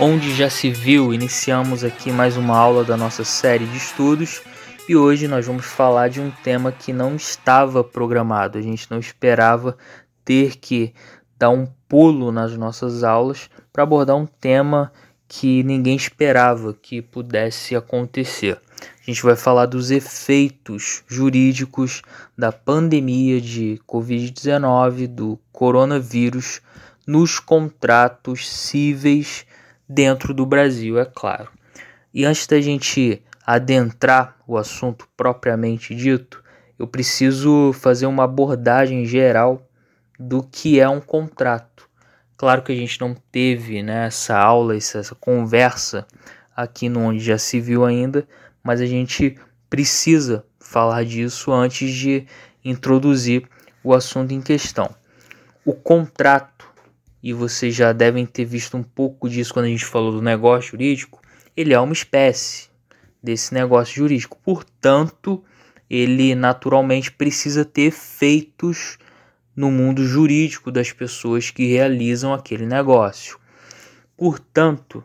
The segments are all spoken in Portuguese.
Onde já se viu, iniciamos aqui mais uma aula da nossa série de estudos e hoje nós vamos falar de um tema que não estava programado, a gente não esperava ter que dar um pulo nas nossas aulas para abordar um tema que ninguém esperava que pudesse acontecer. A gente vai falar dos efeitos jurídicos da pandemia de Covid-19, do coronavírus, nos contratos cíveis dentro do Brasil, é claro. E antes da gente adentrar o assunto propriamente dito, eu preciso fazer uma abordagem geral do que é um contrato. Claro que a gente não teve né, essa aula, essa conversa aqui no Onde Já Se Viu ainda, mas a gente precisa falar disso antes de introduzir o assunto em questão. O contrato e vocês já devem ter visto um pouco disso quando a gente falou do negócio jurídico, ele é uma espécie desse negócio jurídico. Portanto, ele naturalmente precisa ter efeitos no mundo jurídico das pessoas que realizam aquele negócio. Portanto,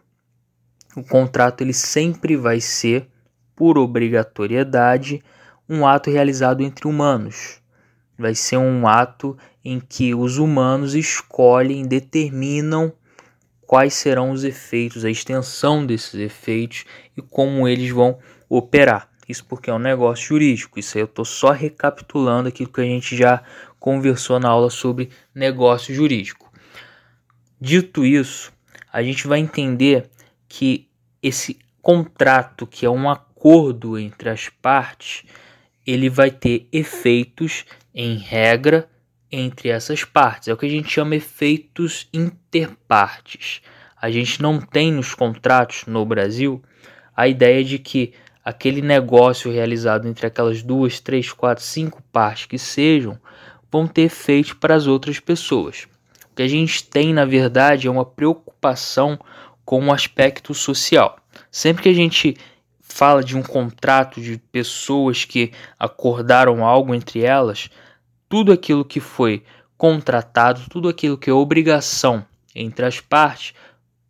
o contrato ele sempre vai ser, por obrigatoriedade, um ato realizado entre humanos. Vai ser um ato em que os humanos escolhem, determinam quais serão os efeitos, a extensão desses efeitos e como eles vão operar. Isso porque é um negócio jurídico. Isso aí eu estou só recapitulando aquilo que a gente já conversou na aula sobre negócio jurídico. Dito isso, a gente vai entender que esse contrato, que é um acordo entre as partes, ele vai ter efeitos em regra entre essas partes. É o que a gente chama efeitos interpartes. A gente não tem nos contratos no Brasil a ideia de que aquele negócio realizado entre aquelas duas, três, quatro, cinco partes que sejam vão ter efeitos para as outras pessoas. O que a gente tem, na verdade, é uma preocupação com o aspecto social. Sempre que a gente fala de um contrato de pessoas que acordaram algo entre elas, tudo aquilo que foi contratado, tudo aquilo que é obrigação entre as partes,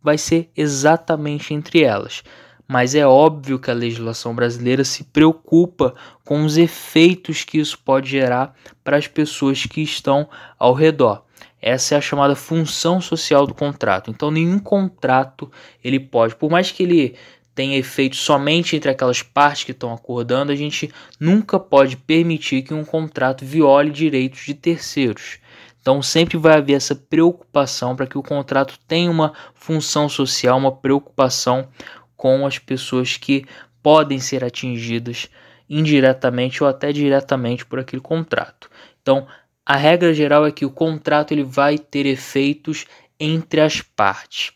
vai ser exatamente entre elas. Mas é óbvio que a legislação brasileira se preocupa com os efeitos que isso pode gerar para as pessoas que estão ao redor. Essa é a chamada função social do contrato. Então, nenhum contrato ele pode, por mais que ele tem efeito somente entre aquelas partes que estão acordando, a gente nunca pode permitir que um contrato viole direitos de terceiros. Então sempre vai haver essa preocupação para que o contrato tenha uma função social, uma preocupação com as pessoas que podem ser atingidas indiretamente ou até diretamente por aquele contrato. Então, a regra geral é que o contrato ele vai ter efeitos entre as partes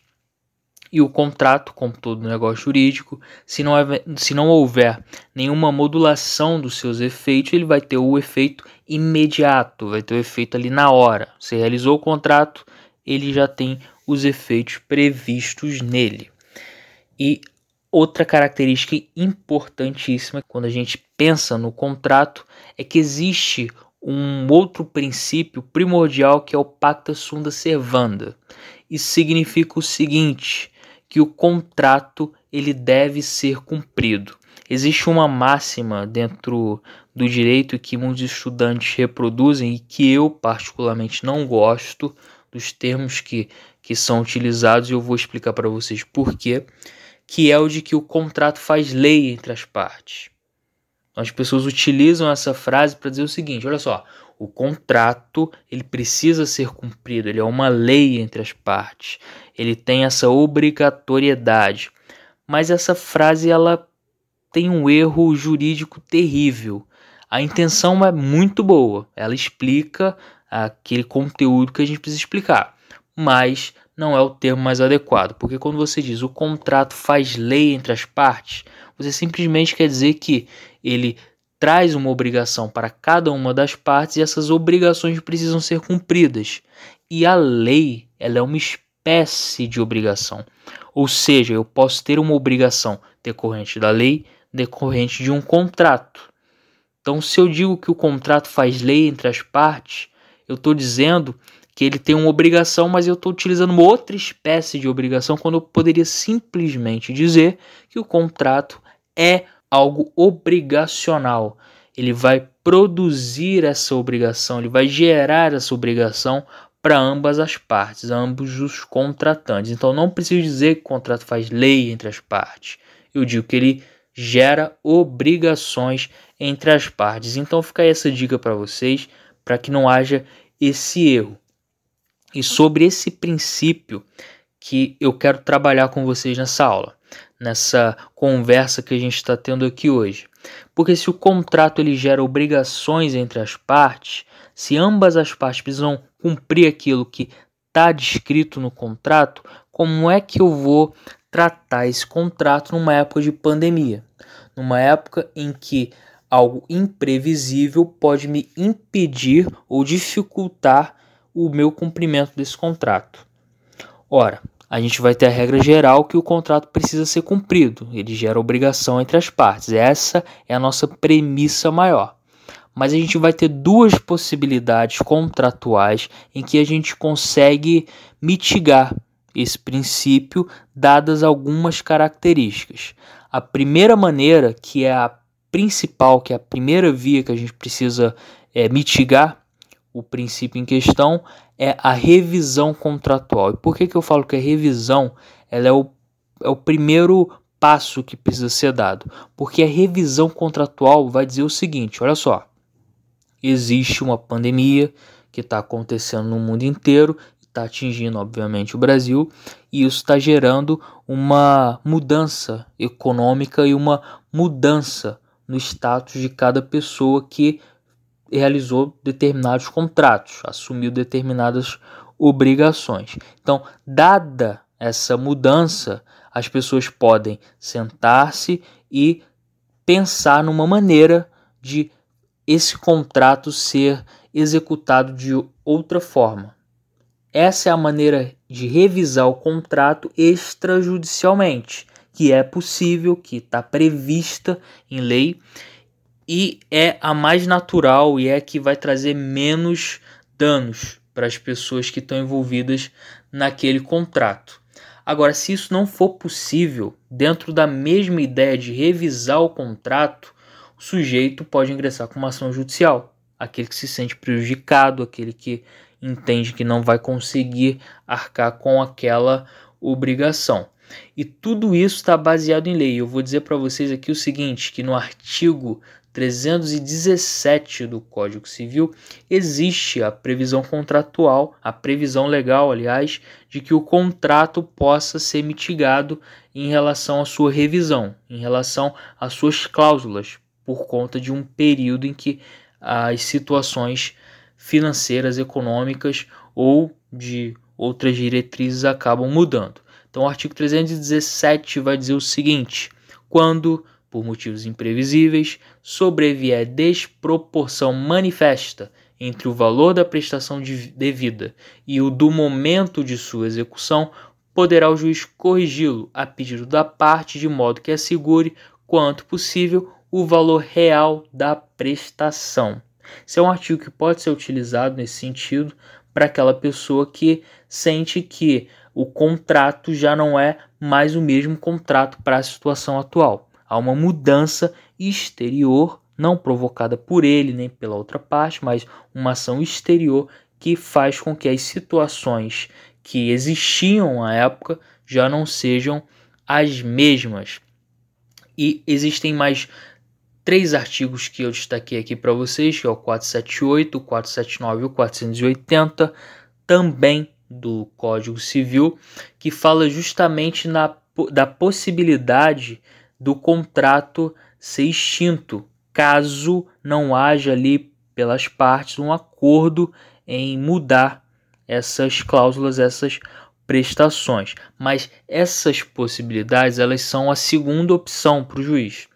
e o contrato, como todo negócio jurídico, se não, se não houver nenhuma modulação dos seus efeitos, ele vai ter o efeito imediato, vai ter o efeito ali na hora. Você realizou o contrato, ele já tem os efeitos previstos nele. E outra característica importantíssima quando a gente pensa no contrato é que existe um outro princípio primordial que é o pacta sunda servanda. Isso significa o seguinte: que o contrato ele deve ser cumprido. Existe uma máxima dentro do direito que muitos estudantes reproduzem e que eu particularmente não gosto dos termos que, que são utilizados e eu vou explicar para vocês por quê, que é o de que o contrato faz lei entre as partes. As pessoas utilizam essa frase para dizer o seguinte, olha só, o contrato ele precisa ser cumprido, ele é uma lei entre as partes, ele tem essa obrigatoriedade. Mas essa frase ela tem um erro jurídico terrível. A intenção é muito boa, ela explica aquele conteúdo que a gente precisa explicar, mas não é o termo mais adequado, porque quando você diz o contrato faz lei entre as partes, você simplesmente quer dizer que ele traz uma obrigação para cada uma das partes e essas obrigações precisam ser cumpridas. E a lei, ela é uma espécie de obrigação. Ou seja, eu posso ter uma obrigação decorrente da lei, decorrente de um contrato. Então, se eu digo que o contrato faz lei entre as partes, eu estou dizendo que ele tem uma obrigação, mas eu estou utilizando uma outra espécie de obrigação quando eu poderia simplesmente dizer que o contrato é algo obrigacional. Ele vai produzir essa obrigação, ele vai gerar essa obrigação para ambas as partes, ambos os contratantes. Então não preciso dizer que o contrato faz lei entre as partes. Eu digo que ele gera obrigações entre as partes. Então fica essa dica para vocês, para que não haja esse erro. E sobre esse princípio que eu quero trabalhar com vocês nessa aula, nessa conversa que a gente está tendo aqui hoje. Porque se o contrato ele gera obrigações entre as partes, se ambas as partes precisam cumprir aquilo que está descrito no contrato, como é que eu vou tratar esse contrato numa época de pandemia? Numa época em que algo imprevisível pode me impedir ou dificultar o meu cumprimento desse contrato. Ora, a gente vai ter a regra geral que o contrato precisa ser cumprido, ele gera obrigação entre as partes. Essa é a nossa premissa maior. Mas a gente vai ter duas possibilidades contratuais em que a gente consegue mitigar esse princípio, dadas algumas características. A primeira maneira, que é a principal, que é a primeira via que a gente precisa é, mitigar o princípio em questão, é a revisão contratual. E por que, que eu falo que a revisão ela é, o, é o primeiro passo que precisa ser dado? Porque a revisão contratual vai dizer o seguinte: olha só, existe uma pandemia que está acontecendo no mundo inteiro, está atingindo, obviamente, o Brasil, e isso está gerando uma mudança econômica e uma mudança no status de cada pessoa que realizou determinados contratos, assumiu determinadas obrigações. Então, dada essa mudança, as pessoas podem sentar-se e pensar numa maneira de esse contrato ser executado de outra forma. Essa é a maneira de revisar o contrato extrajudicialmente, que é possível, que está prevista em lei e é a mais natural e é a que vai trazer menos danos para as pessoas que estão envolvidas naquele contrato. Agora, se isso não for possível, dentro da mesma ideia de revisar o contrato, o sujeito pode ingressar com uma ação judicial. Aquele que se sente prejudicado, aquele que entende que não vai conseguir arcar com aquela obrigação. E tudo isso está baseado em lei. Eu vou dizer para vocês aqui o seguinte, que no artigo 317 do Código Civil existe a previsão contratual, a previsão legal, aliás, de que o contrato possa ser mitigado em relação à sua revisão, em relação às suas cláusulas, por conta de um período em que as situações financeiras, econômicas ou de outras diretrizes acabam mudando. Então, o artigo 317 vai dizer o seguinte: quando por motivos imprevisíveis, sobrevier desproporção manifesta entre o valor da prestação de devida e o do momento de sua execução, poderá o juiz corrigi-lo a pedido da parte de modo que assegure, quanto possível, o valor real da prestação. Esse é um artigo que pode ser utilizado nesse sentido para aquela pessoa que sente que o contrato já não é mais o mesmo contrato para a situação atual. Há uma mudança exterior, não provocada por ele nem pela outra parte, mas uma ação exterior que faz com que as situações que existiam à época já não sejam as mesmas. E existem mais três artigos que eu destaquei aqui para vocês, que é o 478, o 479 e o 480, também do Código Civil, que fala justamente na, da possibilidade do contrato ser extinto, caso não haja ali pelas partes um acordo em mudar essas cláusulas, essas prestações. Mas essas possibilidades elas são a segunda opção para o juiz.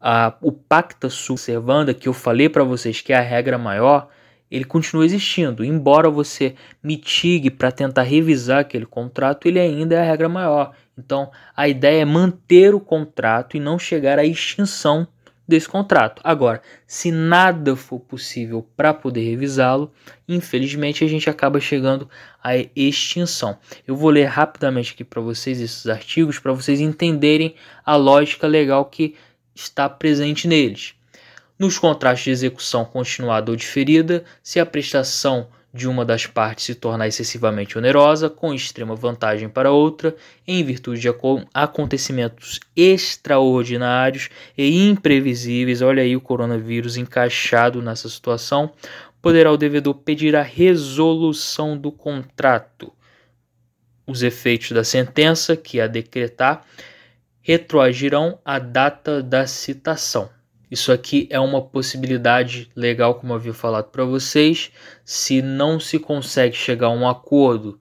Ah, o pacta subservanda que eu falei para vocês que é a regra maior, ele continua existindo. Embora você mitigue para tentar revisar aquele contrato, ele ainda é a regra maior. Então, a ideia é manter o contrato e não chegar à extinção desse contrato. Agora, se nada for possível para poder revisá-lo, infelizmente a gente acaba chegando à extinção. Eu vou ler rapidamente aqui para vocês esses artigos para vocês entenderem a lógica legal que está presente neles. Nos contratos de execução continuada ou diferida, se a prestação de uma das partes se tornar excessivamente onerosa, com extrema vantagem para outra, em virtude de acontecimentos extraordinários e imprevisíveis. Olha aí o coronavírus encaixado nessa situação. Poderá o devedor pedir a resolução do contrato. Os efeitos da sentença que a decretar retroagirão à data da citação. Isso aqui é uma possibilidade legal, como havia falado para vocês. Se não se consegue chegar a um acordo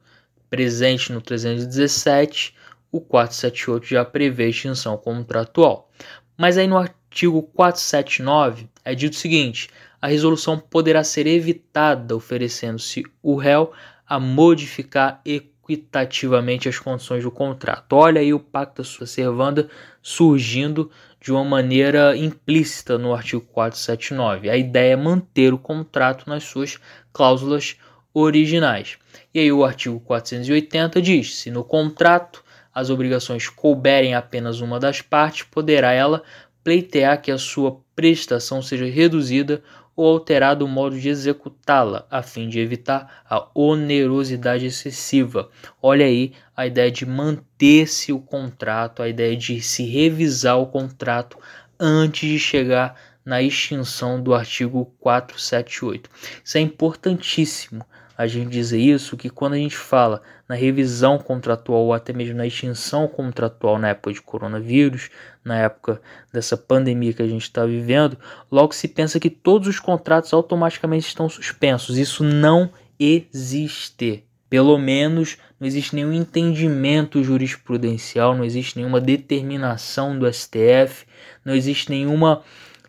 presente no 317, o 478 já prevê extinção contratual. Mas aí no artigo 479 é dito o seguinte: a resolução poderá ser evitada oferecendo-se o réu a modificar equitativamente as condições do contrato. Olha aí o pacto sua servanda surgindo de uma maneira implícita no artigo 479. A ideia é manter o contrato nas suas cláusulas originais. E aí o artigo 480 diz: se no contrato as obrigações couberem apenas uma das partes, poderá ela pleitear que a sua prestação seja reduzida ou alterado o modo de executá-la, a fim de evitar a onerosidade excessiva. Olha aí a ideia de manter-se o contrato, a ideia de se revisar o contrato antes de chegar na extinção do artigo 478. Isso é importantíssimo a gente dizer isso, que quando a gente fala na revisão contratual ou até mesmo na extinção contratual na época de coronavírus, na época dessa pandemia que a gente está vivendo, logo se pensa que todos os contratos automaticamente estão suspensos. Isso não existe. Pelo menos não existe nenhum entendimento jurisprudencial, não existe nenhuma determinação do STF, não existe nenhuma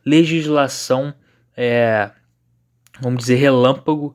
legislação, é, vamos dizer, relâmpago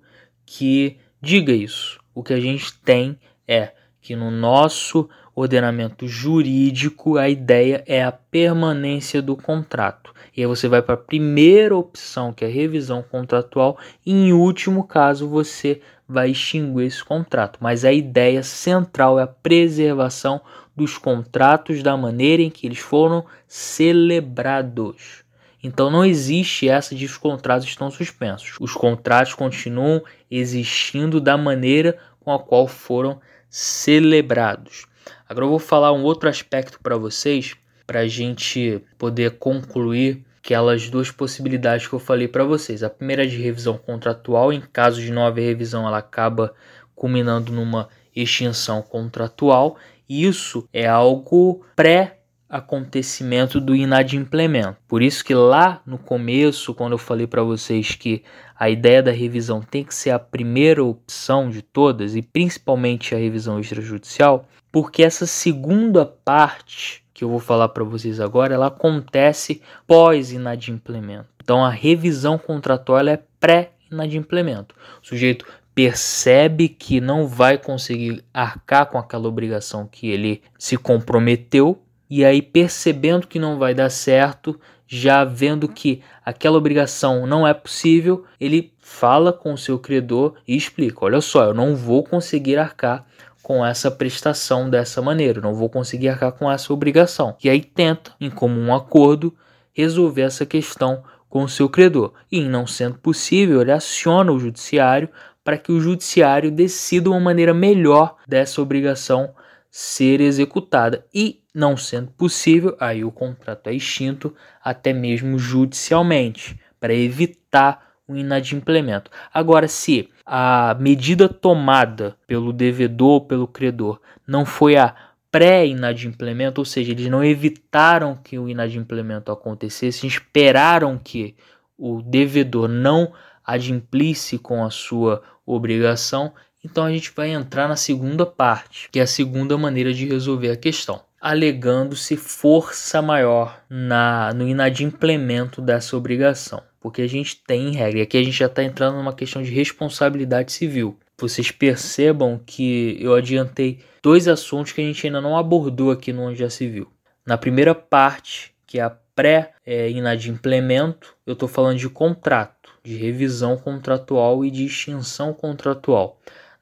que diga isso. O que a gente tem é que no nosso ordenamento jurídico a ideia é a permanência do contrato. E aí você vai para a primeira opção, que é a revisão contratual, e em último caso você vai extinguir esse contrato. Mas a ideia central é a preservação dos contratos da maneira em que eles foram celebrados. Então não existe essa de os contratos estão suspensos. Os contratos continuam existindo da maneira com a qual foram celebrados. Agora eu vou falar um outro aspecto para vocês, para a gente poder concluir aquelas duas possibilidades que eu falei para vocês. A primeira é de revisão contratual, em caso de não haver revisão, ela acaba culminando numa extinção contratual. Isso é algo pré acontecimento do inadimplemento. Por isso que lá no começo, quando eu falei para vocês que a ideia da revisão tem que ser a primeira opção de todas e principalmente a revisão extrajudicial, porque essa segunda parte que eu vou falar para vocês agora, ela acontece pós inadimplemento. Então a revisão contratual é pré inadimplemento. O sujeito percebe que não vai conseguir arcar com aquela obrigação que ele se comprometeu e aí percebendo que não vai dar certo, já vendo que aquela obrigação não é possível, ele fala com o seu credor e explica: olha só, eu não vou conseguir arcar com essa prestação dessa maneira, não vou conseguir arcar com essa obrigação. E aí tenta, em comum acordo, resolver essa questão com o seu credor. E não sendo possível, ele aciona o judiciário para que o judiciário decida uma maneira melhor dessa obrigação ser executada. E não sendo possível, aí o contrato é extinto até mesmo judicialmente, para evitar o inadimplemento. Agora, se a medida tomada pelo devedor ou pelo credor não foi a pré-inadimplemento, ou seja, eles não evitaram que o inadimplemento acontecesse, esperaram que o devedor não adimplisse com a sua obrigação, então a gente vai entrar na segunda parte, que é a segunda maneira de resolver a questão. Alegando-se força maior na no inadimplemento dessa obrigação, porque a gente tem regra, e aqui a gente já está entrando numa questão de responsabilidade civil. Vocês percebam que eu adiantei dois assuntos que a gente ainda não abordou aqui no Onde Já Se Viu. Na primeira parte, que é a pré-inadimplemento, eu estou falando de contrato, de revisão contratual e de extinção contratual.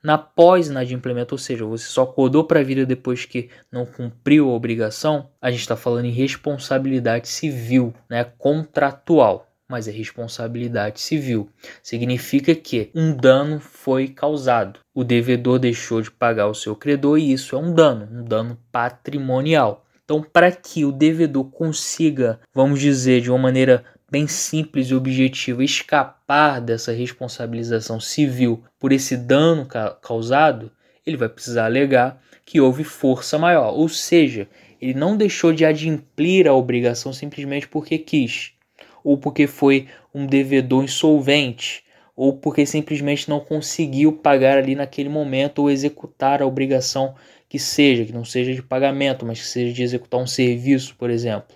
Na pós-inadimplemento, ou seja, você só acordou para a vida depois que não cumpriu a obrigação, a gente está falando em responsabilidade civil, né, contratual mas é responsabilidade civil. Significa que um dano foi causado. O devedor deixou de pagar o seu credor e isso é um dano, um dano patrimonial. Então, para que o devedor consiga, vamos dizer, de uma maneira bem simples e objetiva, escapar dessa responsabilização civil por esse dano ca causado, ele vai precisar alegar que houve força maior, ou seja, ele não deixou de adimplir a obrigação simplesmente porque quis, ou porque foi um devedor insolvente, ou porque simplesmente não conseguiu pagar ali naquele momento ou executar a obrigação que seja, que não seja de pagamento, mas que seja de executar um serviço, por exemplo.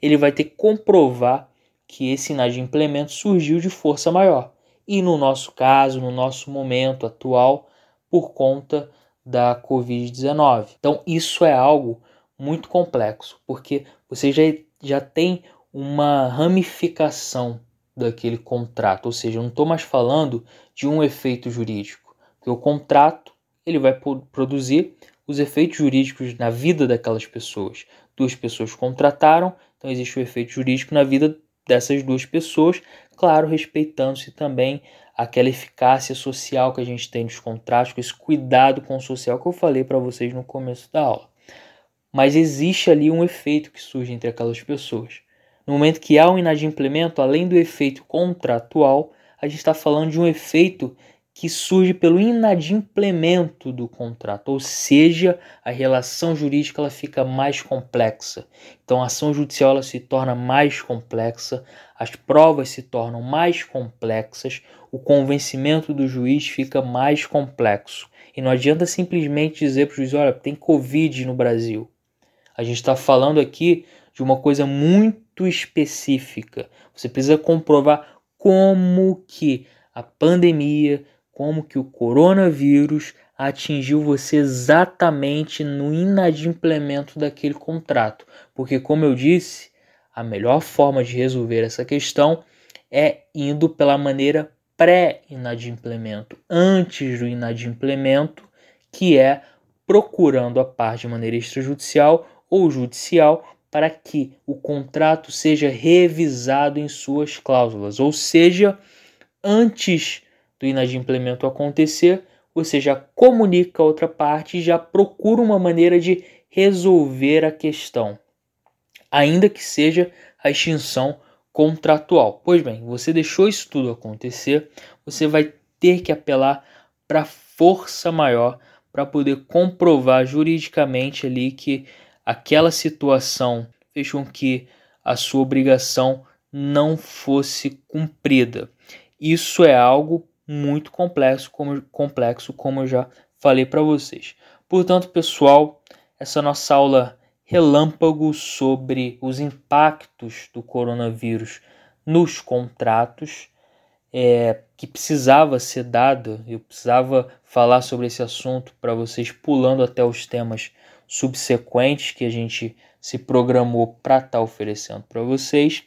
Ele vai ter que comprovar que esse inadimplemento surgiu de força maior. E no nosso caso, no nosso momento atual, por conta da Covid-19. Então, isso é algo muito complexo, porque você já, já tem uma ramificação daquele contrato, ou seja, eu não estou mais falando de um efeito jurídico, porque o contrato ele vai produzir os efeitos jurídicos na vida daquelas pessoas. Duas pessoas contrataram, então existe o efeito jurídico na vida dessas duas pessoas, claro, respeitando-se também aquela eficácia social que a gente tem nos contratos, com esse cuidado com o social que eu falei para vocês no começo da aula. Mas existe ali um efeito que surge entre aquelas pessoas. No momento que há um inadimplemento, além do efeito contratual, a gente está falando de um efeito que surge pelo inadimplemento do contrato, ou seja, a relação jurídica ela fica mais complexa. Então a ação judicial ela se torna mais complexa, as provas se tornam mais complexas, o convencimento do juiz fica mais complexo. E não adianta simplesmente dizer para o juiz, olha, tem Covid no Brasil. A gente está falando aqui de uma coisa muito específica. Você precisa comprovar como que a pandemia como que o coronavírus atingiu você exatamente no inadimplemento daquele contrato. Porque, como eu disse, a melhor forma de resolver essa questão é indo pela maneira pré-inadimplemento, antes do inadimplemento, que é procurando a parte de maneira extrajudicial ou judicial para que o contrato seja revisado em suas cláusulas, ou seja, antes do inadimplemento acontecer, você já comunica a outra parte e já procura uma maneira de resolver a questão, ainda que seja a extinção contratual. Pois bem, você deixou isso tudo acontecer, você vai ter que apelar para força maior para poder comprovar juridicamente ali que aquela situação fez com que a sua obrigação não fosse cumprida. Isso é algo muito complexo, como, complexo, como eu já falei para vocês. Portanto, pessoal, essa nossa aula relâmpago sobre os impactos do coronavírus nos contratos é, que precisava ser dada, eu precisava falar sobre esse assunto para vocês, pulando até os temas subsequentes que a gente se programou para estar tá oferecendo para vocês.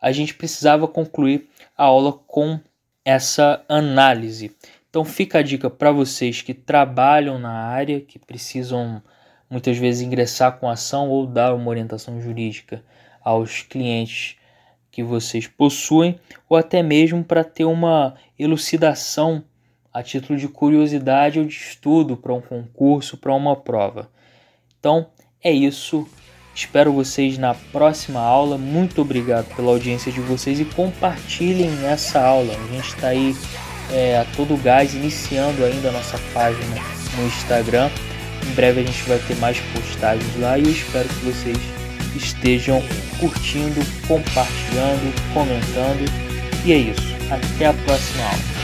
A gente precisava concluir a aula com essa análise. Então fica a dica para vocês que trabalham na área, que precisam muitas vezes ingressar com ação ou dar uma orientação jurídica aos clientes que vocês possuem, ou até mesmo para ter uma elucidação a título de curiosidade ou de estudo para um concurso, para uma prova. Então é isso. Espero vocês na próxima aula. Muito obrigado pela audiência de vocês e compartilhem essa aula. A gente está aí é, a todo gás, iniciando ainda a nossa página no Instagram. Em breve a gente vai ter mais postagens lá e eu espero que vocês estejam curtindo, compartilhando, comentando. E é isso. Até a próxima aula.